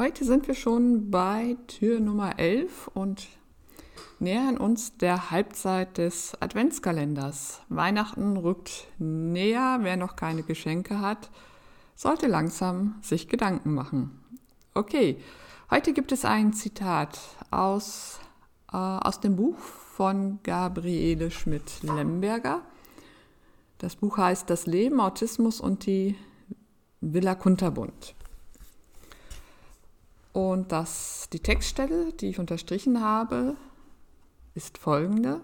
Heute sind wir schon bei Tür Nummer 11 und nähern uns der Halbzeit des Adventskalenders. Weihnachten rückt näher. Wer noch keine Geschenke hat, sollte langsam sich Gedanken machen. Okay, heute gibt es ein Zitat aus, äh, aus dem Buch von Gabriele Schmidt-Lemberger. Das Buch heißt Das Leben, Autismus und die Villa Kunterbund. Und das, die Textstelle, die ich unterstrichen habe, ist folgende.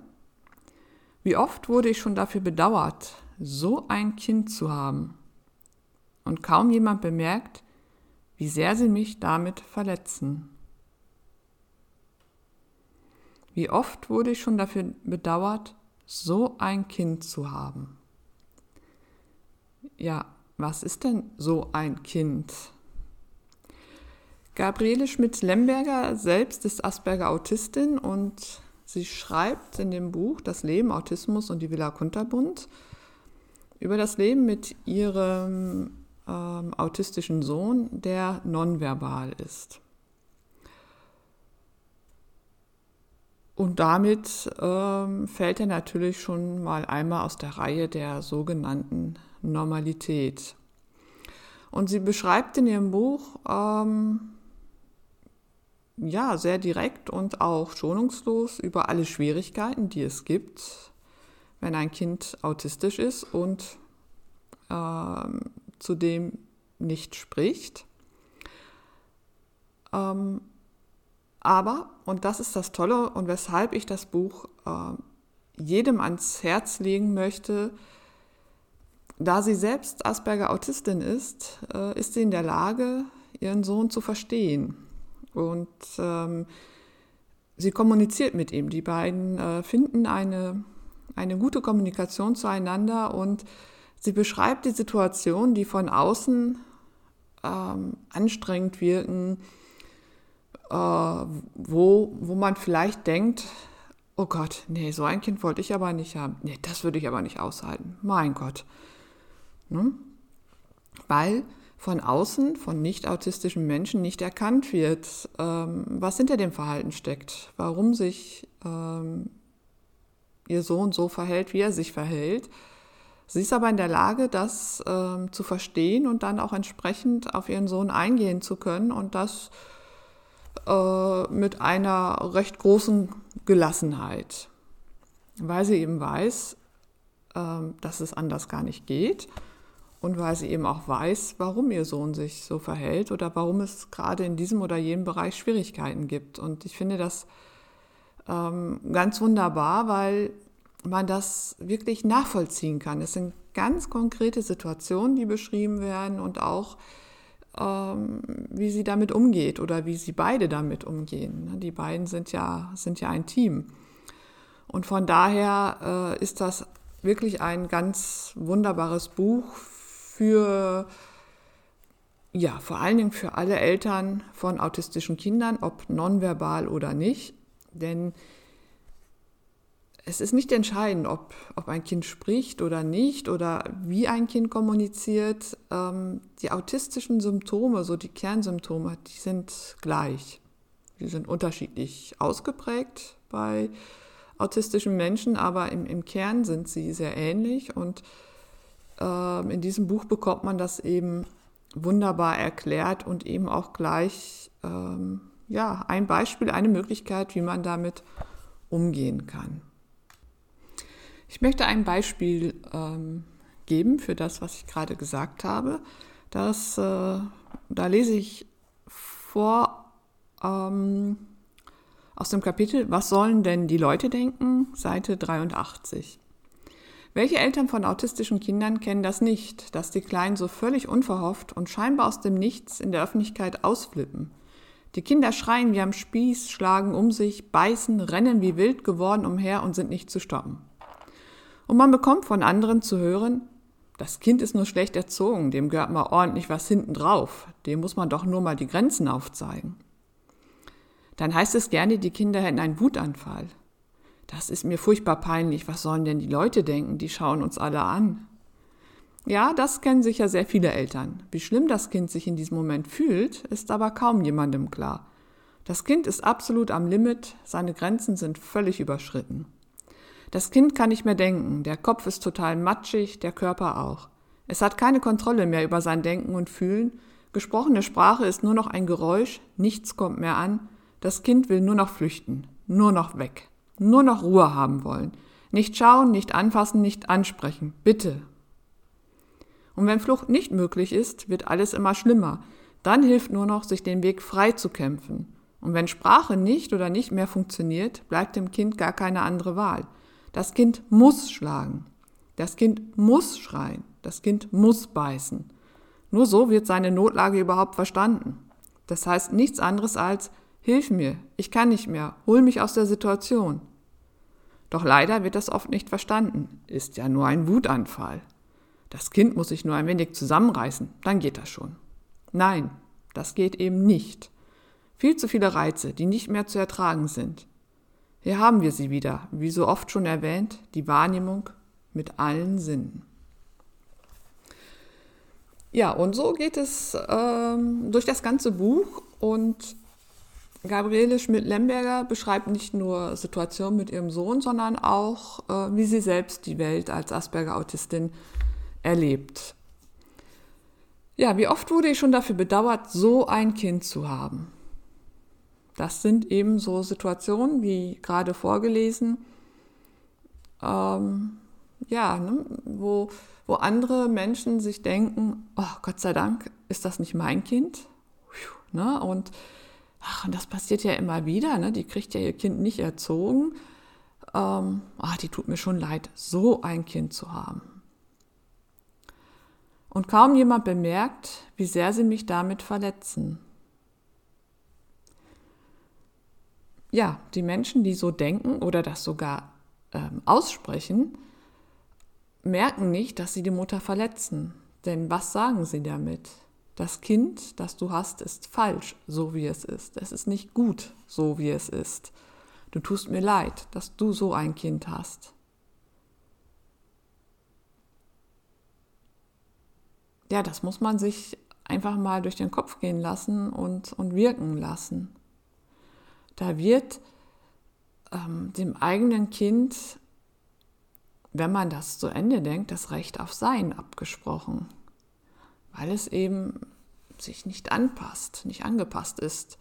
Wie oft wurde ich schon dafür bedauert, so ein Kind zu haben. Und kaum jemand bemerkt, wie sehr sie mich damit verletzen. Wie oft wurde ich schon dafür bedauert, so ein Kind zu haben. Ja, was ist denn so ein Kind? Gabriele Schmitz-Lemberger selbst ist Asperger-Autistin und sie schreibt in dem Buch Das Leben, Autismus und die Villa Kunterbund über das Leben mit ihrem ähm, autistischen Sohn, der nonverbal ist. Und damit ähm, fällt er natürlich schon mal einmal aus der Reihe der sogenannten Normalität. Und sie beschreibt in ihrem Buch ähm, ja, sehr direkt und auch schonungslos über alle Schwierigkeiten, die es gibt, wenn ein Kind autistisch ist und äh, zudem nicht spricht. Ähm, aber, und das ist das Tolle und weshalb ich das Buch äh, jedem ans Herz legen möchte, da sie selbst Asperger Autistin ist, äh, ist sie in der Lage, ihren Sohn zu verstehen und ähm, sie kommuniziert mit ihm. Die beiden äh, finden eine, eine gute Kommunikation zueinander und sie beschreibt die Situation, die von außen ähm, anstrengend wirken, äh, wo, wo man vielleicht denkt, oh Gott, nee, so ein Kind wollte ich aber nicht haben. Nee, das würde ich aber nicht aushalten. Mein Gott. Ne? Weil von außen, von nicht autistischen Menschen nicht erkannt wird, ähm, was hinter dem Verhalten steckt, warum sich ähm, ihr Sohn so verhält, wie er sich verhält. Sie ist aber in der Lage, das ähm, zu verstehen und dann auch entsprechend auf ihren Sohn eingehen zu können und das äh, mit einer recht großen Gelassenheit, weil sie eben weiß, äh, dass es anders gar nicht geht und weil sie eben auch weiß, warum ihr Sohn sich so verhält oder warum es gerade in diesem oder jenem Bereich Schwierigkeiten gibt. Und ich finde das ähm, ganz wunderbar, weil man das wirklich nachvollziehen kann. Es sind ganz konkrete Situationen, die beschrieben werden und auch ähm, wie sie damit umgeht oder wie sie beide damit umgehen. Die beiden sind ja, sind ja ein Team. Und von daher äh, ist das wirklich ein ganz wunderbares Buch für, ja, vor allen Dingen für alle Eltern von autistischen Kindern, ob nonverbal oder nicht. Denn es ist nicht entscheidend, ob, ob ein Kind spricht oder nicht oder wie ein Kind kommuniziert. Ähm, die autistischen Symptome, so die Kernsymptome, die sind gleich. Die sind unterschiedlich ausgeprägt bei autistischen Menschen, aber im, im Kern sind sie sehr ähnlich und ähm, in diesem Buch bekommt man das eben wunderbar erklärt und eben auch gleich ähm, ja, ein Beispiel, eine Möglichkeit, wie man damit umgehen kann. Ich möchte ein Beispiel ähm, geben für das, was ich gerade gesagt habe. Das, äh, da lese ich vor ähm, aus dem Kapitel Was sollen denn die Leute denken? Seite 83. Welche Eltern von autistischen Kindern kennen das nicht, dass die Kleinen so völlig unverhofft und scheinbar aus dem Nichts in der Öffentlichkeit ausflippen? Die Kinder schreien wie am Spieß, schlagen um sich, beißen, rennen wie wild geworden umher und sind nicht zu stoppen. Und man bekommt von anderen zu hören, das Kind ist nur schlecht erzogen, dem gehört mal ordentlich was hinten drauf, dem muss man doch nur mal die Grenzen aufzeigen. Dann heißt es gerne, die Kinder hätten einen Wutanfall das ist mir furchtbar peinlich, was sollen denn die Leute denken, die schauen uns alle an. Ja, das kennen sicher sehr viele Eltern. Wie schlimm das Kind sich in diesem Moment fühlt, ist aber kaum jemandem klar. Das Kind ist absolut am Limit, seine Grenzen sind völlig überschritten. Das Kind kann nicht mehr denken, der Kopf ist total matschig, der Körper auch. Es hat keine Kontrolle mehr über sein Denken und Fühlen, gesprochene Sprache ist nur noch ein Geräusch, nichts kommt mehr an, das Kind will nur noch flüchten, nur noch weg, nur noch Ruhe haben wollen. Nicht schauen, nicht anfassen, nicht ansprechen, bitte, und wenn Flucht nicht möglich ist, wird alles immer schlimmer. Dann hilft nur noch, sich den Weg frei zu kämpfen. Und wenn Sprache nicht oder nicht mehr funktioniert, bleibt dem Kind gar keine andere Wahl. Das Kind muss schlagen. Das Kind muss schreien. Das Kind muss beißen. Nur so wird seine Notlage überhaupt verstanden. Das heißt nichts anderes als Hilf mir, ich kann nicht mehr, hol mich aus der Situation. Doch leider wird das oft nicht verstanden, ist ja nur ein Wutanfall. Das Kind muss sich nur ein wenig zusammenreißen, dann geht das schon. Nein, das geht eben nicht. Viel zu viele Reize, die nicht mehr zu ertragen sind. Hier haben wir sie wieder, wie so oft schon erwähnt, die Wahrnehmung mit allen Sinnen. Ja, und so geht es ähm, durch das ganze Buch und Gabriele Schmidt-Lemberger beschreibt nicht nur Situationen mit ihrem Sohn, sondern auch, äh, wie sie selbst die Welt als Asperger-Autistin erlebt. Ja, wie oft wurde ich schon dafür bedauert, so ein Kind zu haben? Das sind eben so Situationen, wie gerade vorgelesen, ähm, ja, ne, wo, wo andere Menschen sich denken, oh Gott sei Dank, ist das nicht mein Kind? Ne? Und, ach, und das passiert ja immer wieder, ne? die kriegt ja ihr Kind nicht erzogen. Ähm, ach, die tut mir schon leid, so ein Kind zu haben. Und kaum jemand bemerkt, wie sehr sie mich damit verletzen. Ja, die Menschen, die so denken oder das sogar ähm, aussprechen, merken nicht, dass sie die Mutter verletzen. Denn was sagen sie damit? Das Kind, das du hast, ist falsch, so wie es ist. Es ist nicht gut, so wie es ist. Du tust mir leid, dass du so ein Kind hast. ja, das muss man sich einfach mal durch den Kopf gehen lassen und, und wirken lassen. Da wird ähm, dem eigenen Kind, wenn man das zu Ende denkt, das Recht auf Sein abgesprochen, weil es eben sich nicht anpasst, nicht angepasst ist,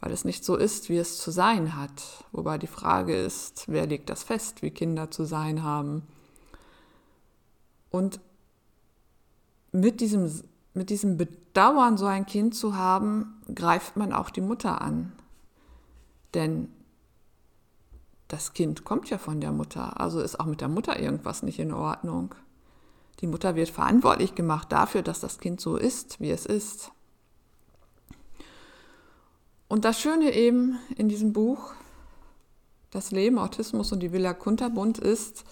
weil es nicht so ist, wie es zu sein hat. Wobei die Frage ist, wer legt das fest, wie Kinder zu sein haben. Und mit diesem, mit diesem Bedauern, so ein Kind zu haben, greift man auch die Mutter an. Denn das Kind kommt ja von der Mutter, also ist auch mit der Mutter irgendwas nicht in Ordnung. Die Mutter wird verantwortlich gemacht dafür, dass das Kind so ist, wie es ist. Und das Schöne eben in diesem Buch, das Leben, Autismus und die Villa Kunterbund ist,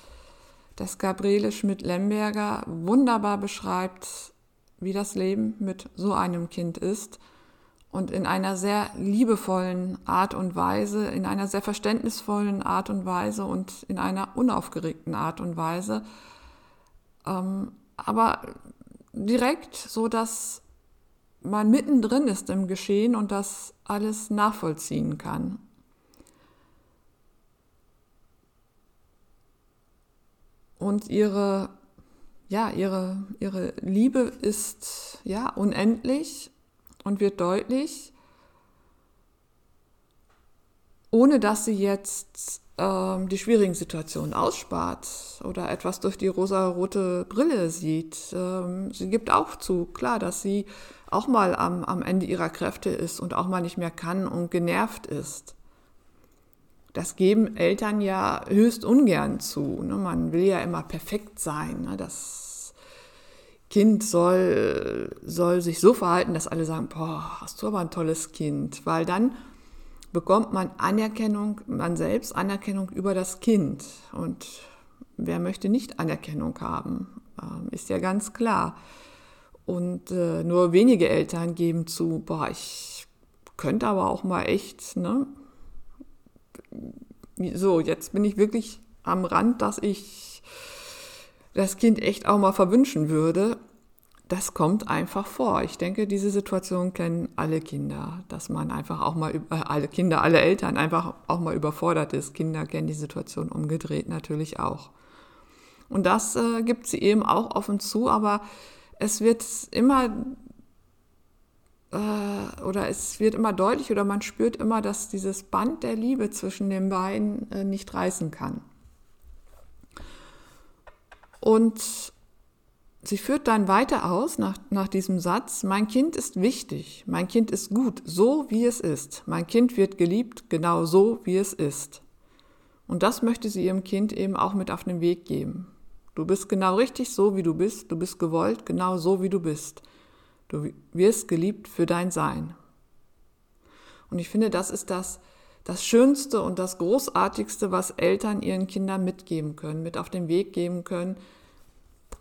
dass Gabriele Schmidt-Lemberger wunderbar beschreibt, wie das Leben mit so einem Kind ist und in einer sehr liebevollen Art und Weise, in einer sehr verständnisvollen Art und Weise und in einer unaufgeregten Art und Weise, ähm, aber direkt so, dass man mittendrin ist im Geschehen und das alles nachvollziehen kann. und ihre, ja, ihre, ihre Liebe ist ja unendlich und wird deutlich, ohne dass sie jetzt ähm, die schwierigen Situationen ausspart oder etwas durch die rosa-rote Brille sieht. Ähm, sie gibt auch zu, klar, dass sie auch mal am, am Ende ihrer Kräfte ist und auch mal nicht mehr kann und genervt ist das geben Eltern ja höchst ungern zu. Ne? Man will ja immer perfekt sein. Ne? Das Kind soll, soll sich so verhalten, dass alle sagen, boah, hast du aber ein tolles Kind. Weil dann bekommt man Anerkennung, man selbst Anerkennung über das Kind. Und wer möchte nicht Anerkennung haben? Ähm, ist ja ganz klar. Und äh, nur wenige Eltern geben zu, boah, ich könnte aber auch mal echt, ne? so, jetzt bin ich wirklich am Rand, dass ich das Kind echt auch mal verwünschen würde, das kommt einfach vor. Ich denke, diese Situation kennen alle Kinder, dass man einfach auch mal, äh, alle Kinder, alle Eltern einfach auch mal überfordert ist. Kinder kennen die Situation umgedreht natürlich auch. Und das äh, gibt sie eben auch offen zu, aber es wird immer äh, oder es wird immer deutlich oder man spürt immer, dass dieses Band der Liebe zwischen den beiden äh, nicht reißen kann. Und sie führt dann weiter aus nach, nach diesem Satz, mein Kind ist wichtig, mein Kind ist gut, so wie es ist. Mein Kind wird geliebt, genau so wie es ist. Und das möchte sie ihrem Kind eben auch mit auf den Weg geben. Du bist genau richtig so, wie du bist, du bist gewollt, genau so, wie du bist. Du wirst geliebt für dein Sein. Und ich finde, das ist das, das Schönste und das Großartigste, was Eltern ihren Kindern mitgeben können, mit auf den Weg geben können,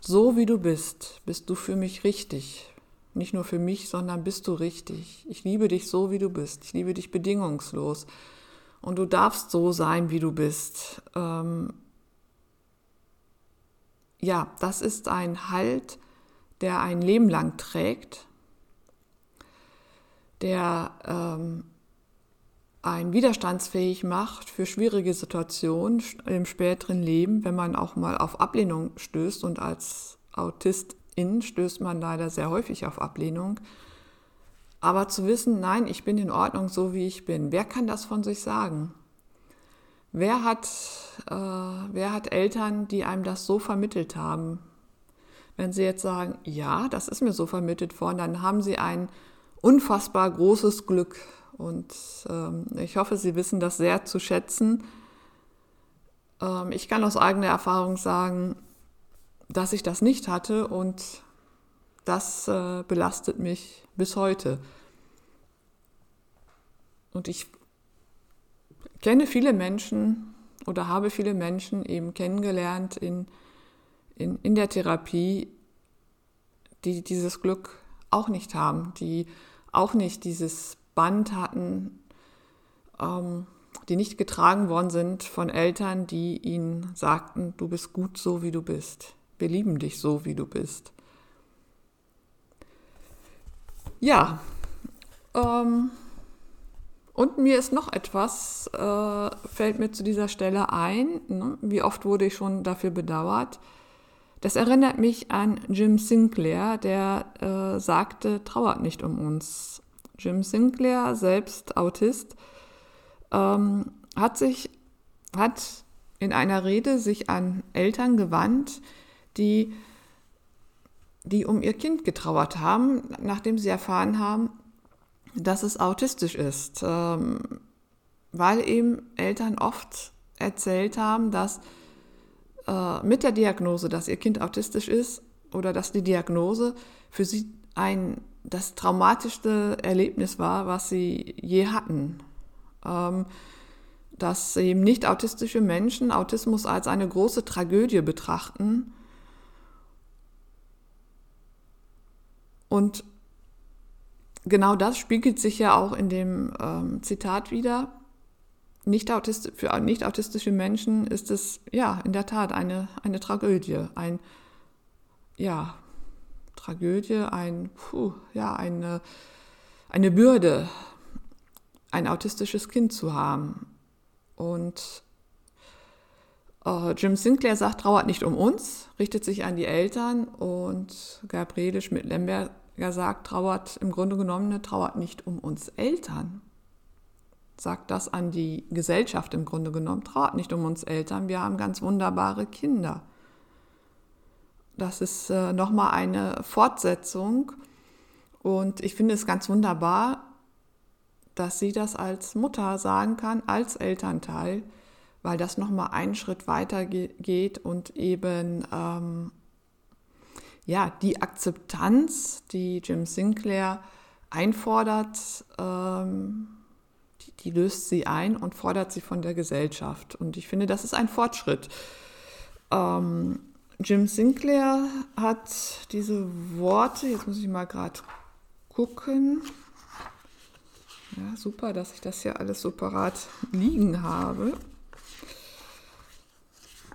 so wie du bist, bist du für mich richtig. Nicht nur für mich, sondern bist du richtig. Ich liebe dich so, wie du bist. Ich liebe dich bedingungslos. Und du darfst so sein, wie du bist. Ähm ja, das ist ein Halt, der ein Leben lang trägt, der ähm, ein widerstandsfähig macht für schwierige Situationen im späteren Leben, wenn man auch mal auf Ablehnung stößt und als Autistin stößt man leider sehr häufig auf Ablehnung. Aber zu wissen, nein, ich bin in Ordnung so, wie ich bin, wer kann das von sich sagen? Wer hat, äh, wer hat Eltern, die einem das so vermittelt haben? Wenn sie jetzt sagen, ja, das ist mir so vermittelt worden, dann haben sie ein unfassbar großes Glück und ähm, ich hoffe, Sie wissen das sehr zu schätzen. Ähm, ich kann aus eigener Erfahrung sagen, dass ich das nicht hatte und das äh, belastet mich bis heute. Und ich kenne viele Menschen oder habe viele Menschen eben kennengelernt in, in, in der Therapie, die dieses Glück auch nicht haben, die auch nicht dieses Band hatten, ähm, die nicht getragen worden sind von Eltern, die ihnen sagten, du bist gut so, wie du bist. Wir lieben dich so, wie du bist. Ja, ähm, und mir ist noch etwas, äh, fällt mir zu dieser Stelle ein. Ne? Wie oft wurde ich schon dafür bedauert? Das erinnert mich an Jim Sinclair, der äh, sagte, trauert nicht um uns. Jim Sinclair, selbst Autist, ähm, hat sich, hat in einer Rede sich an Eltern gewandt, die, die um ihr Kind getrauert haben, nachdem sie erfahren haben, dass es autistisch ist, ähm, weil eben Eltern oft erzählt haben, dass äh, mit der Diagnose, dass ihr Kind autistisch ist oder dass die Diagnose für sie ein das traumatischste Erlebnis war, was sie je hatten. Ähm, dass eben nicht autistische Menschen Autismus als eine große Tragödie betrachten und genau das spiegelt sich ja auch in dem ähm, Zitat wieder. Nicht für nicht autistische Menschen ist es ja in der Tat eine, eine Tragödie, ein ja, Tragödie, ein, puh, ja, eine, eine Bürde, ein autistisches Kind zu haben. Und äh, Jim Sinclair sagt, trauert nicht um uns, richtet sich an die Eltern und Gabriele Schmidt-Lemberger sagt, trauert im Grunde genommen, trauert nicht um uns Eltern. Sagt das an die Gesellschaft im Grunde genommen, trauert nicht um uns Eltern, wir haben ganz wunderbare Kinder. Das ist äh, nochmal eine Fortsetzung. Und ich finde es ganz wunderbar, dass sie das als Mutter sagen kann, als Elternteil, weil das nochmal einen Schritt weiter geht und eben ähm, ja, die Akzeptanz, die Jim Sinclair einfordert, ähm, die, die, löst sie ein und fordert sie von der Gesellschaft. Und ich finde, das ist ein Fortschritt. Ähm, Jim Sinclair hat diese Worte, jetzt muss ich mal gerade gucken. Ja, super, dass ich das hier alles so parat liegen habe.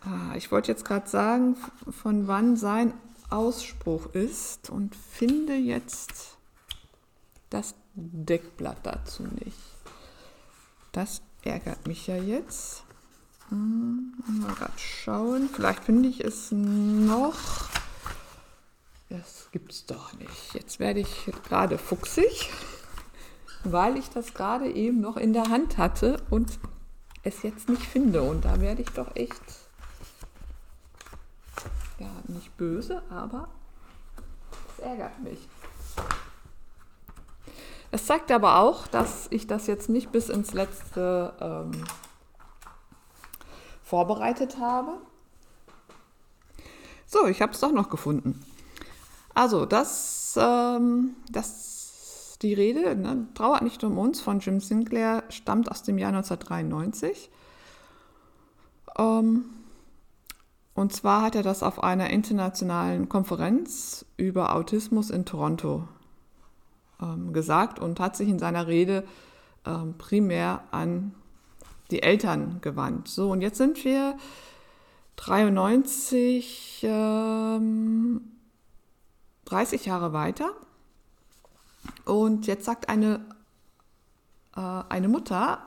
Ah, ich wollte jetzt gerade sagen, von wann sein Ausspruch ist und finde jetzt das Deckblatt dazu nicht. Das ärgert mich ja jetzt. Hm, mal gerade schauen. Vielleicht finde ich es noch. Das es doch nicht. Jetzt werde ich gerade fuchsig, weil ich das gerade eben noch in der Hand hatte und es jetzt nicht finde. Und da werde ich doch echt ja, nicht böse, aber es ärgert mich. Es zeigt aber auch, dass ich das jetzt nicht bis ins letzte ähm, vorbereitet habe. So, ich habe es doch noch gefunden. Also, das, ähm, das die Rede, ne, Trauert nicht um uns von Jim Sinclair, stammt aus dem Jahr 1993. Ähm, und zwar hat er das auf einer internationalen Konferenz über Autismus in Toronto ähm, gesagt und hat sich in seiner Rede ähm, primär an die Eltern gewandt. So, und jetzt sind wir 93, ähm, 30 Jahre weiter. Und jetzt sagt eine, äh, eine Mutter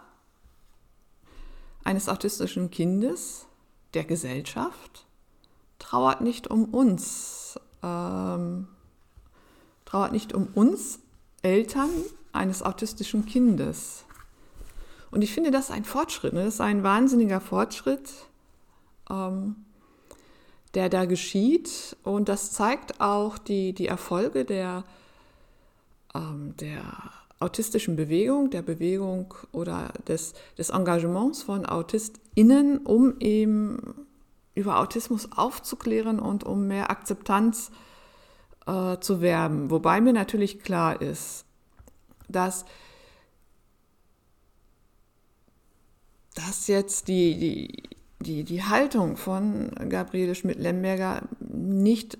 eines autistischen Kindes, der Gesellschaft trauert nicht um uns, ähm, trauert nicht um uns Eltern eines autistischen Kindes. Und ich finde das ein Fortschritt, ne? das ist ein wahnsinniger Fortschritt, ähm, der da geschieht. Und das zeigt auch die, die Erfolge der, ähm, der autistischen Bewegung, der Bewegung oder des, des Engagements von AutistInnen, um eben über Autismus aufzuklären und um mehr Akzeptanz äh, zu werben. Wobei mir natürlich klar ist, dass, dass jetzt die, die, die, die Haltung von Gabriele Schmidt-Lemberger nicht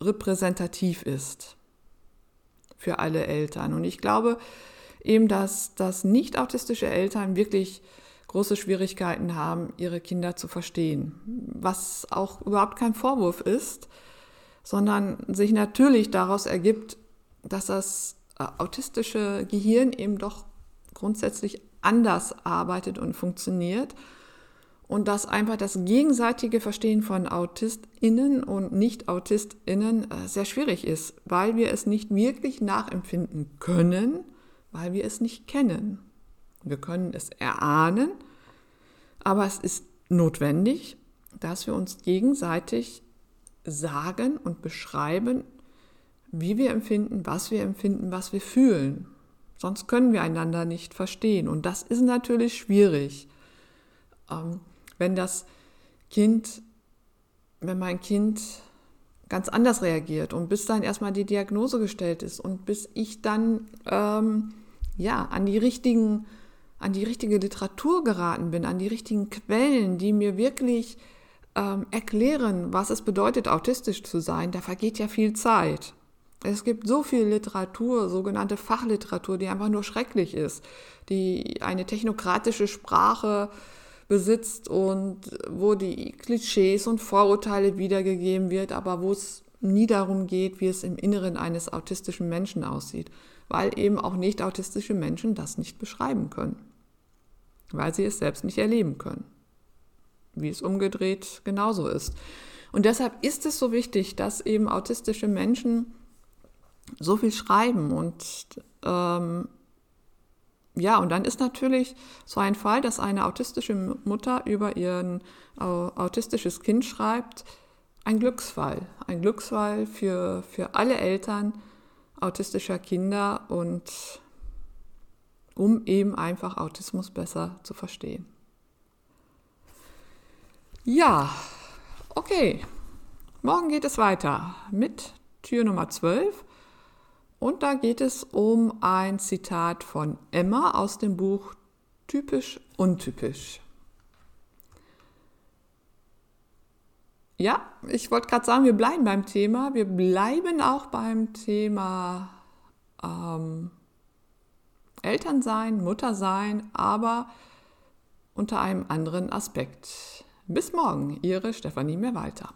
repräsentativ ist für alle Eltern. Und ich glaube eben, dass, dass nicht autistische Eltern wirklich große Schwierigkeiten haben, ihre Kinder zu verstehen. Was auch überhaupt kein Vorwurf ist, sondern sich natürlich daraus ergibt, dass das äh, autistische Gehirn eben doch grundsätzlich anders arbeitet und funktioniert und dass einfach das gegenseitige Verstehen von AutistInnen und Nicht-AutistInnen äh, sehr schwierig ist, weil wir es nicht wirklich nachempfinden können, weil wir es nicht kennen. Wir können es erahnen, aber es ist notwendig, dass wir uns gegenseitig sagen und beschreiben, wie wir empfinden, was wir empfinden, was wir fühlen. Sonst können wir einander nicht verstehen. Und das ist natürlich schwierig. Ähm, wenn das Kind, wenn mein Kind ganz anders reagiert und bis dann erstmal die Diagnose gestellt ist und bis ich dann ähm, ja an die richtigen an die richtige Literatur geraten bin, an die richtigen Quellen, die mir wirklich ähm, erklären, was es bedeutet, autistisch zu sein, da vergeht ja viel Zeit. Es gibt so viel Literatur, sogenannte Fachliteratur, die einfach nur schrecklich ist, die eine technokratische Sprache besitzt und wo die Klischees und Vorurteile wiedergegeben wird, aber wo es nie darum geht, wie es im Inneren eines autistischen Menschen aussieht, weil eben auch nicht autistische Menschen das nicht beschreiben können, weil sie es selbst nicht erleben können, wie es umgedreht genauso ist. Und deshalb ist es so wichtig, dass eben autistische Menschen so viel schreiben und ähm, ja, und dann ist natürlich so ein Fall, dass eine autistische Mutter über ihr autistisches Kind schreibt, ein Glücksfall. Ein Glücksfall für, für alle Eltern autistischer Kinder und um eben einfach Autismus besser zu verstehen. Ja, okay. Morgen geht es weiter mit Tür Nummer 12. Und da geht es um ein Zitat von Emma aus dem Buch Typisch Untypisch. Ja, ich wollte gerade sagen, wir bleiben beim Thema. Wir bleiben auch beim Thema ähm, Elternsein, Muttersein, aber unter einem anderen Aspekt. Bis morgen, Ihre Stefanie Mehrwalter.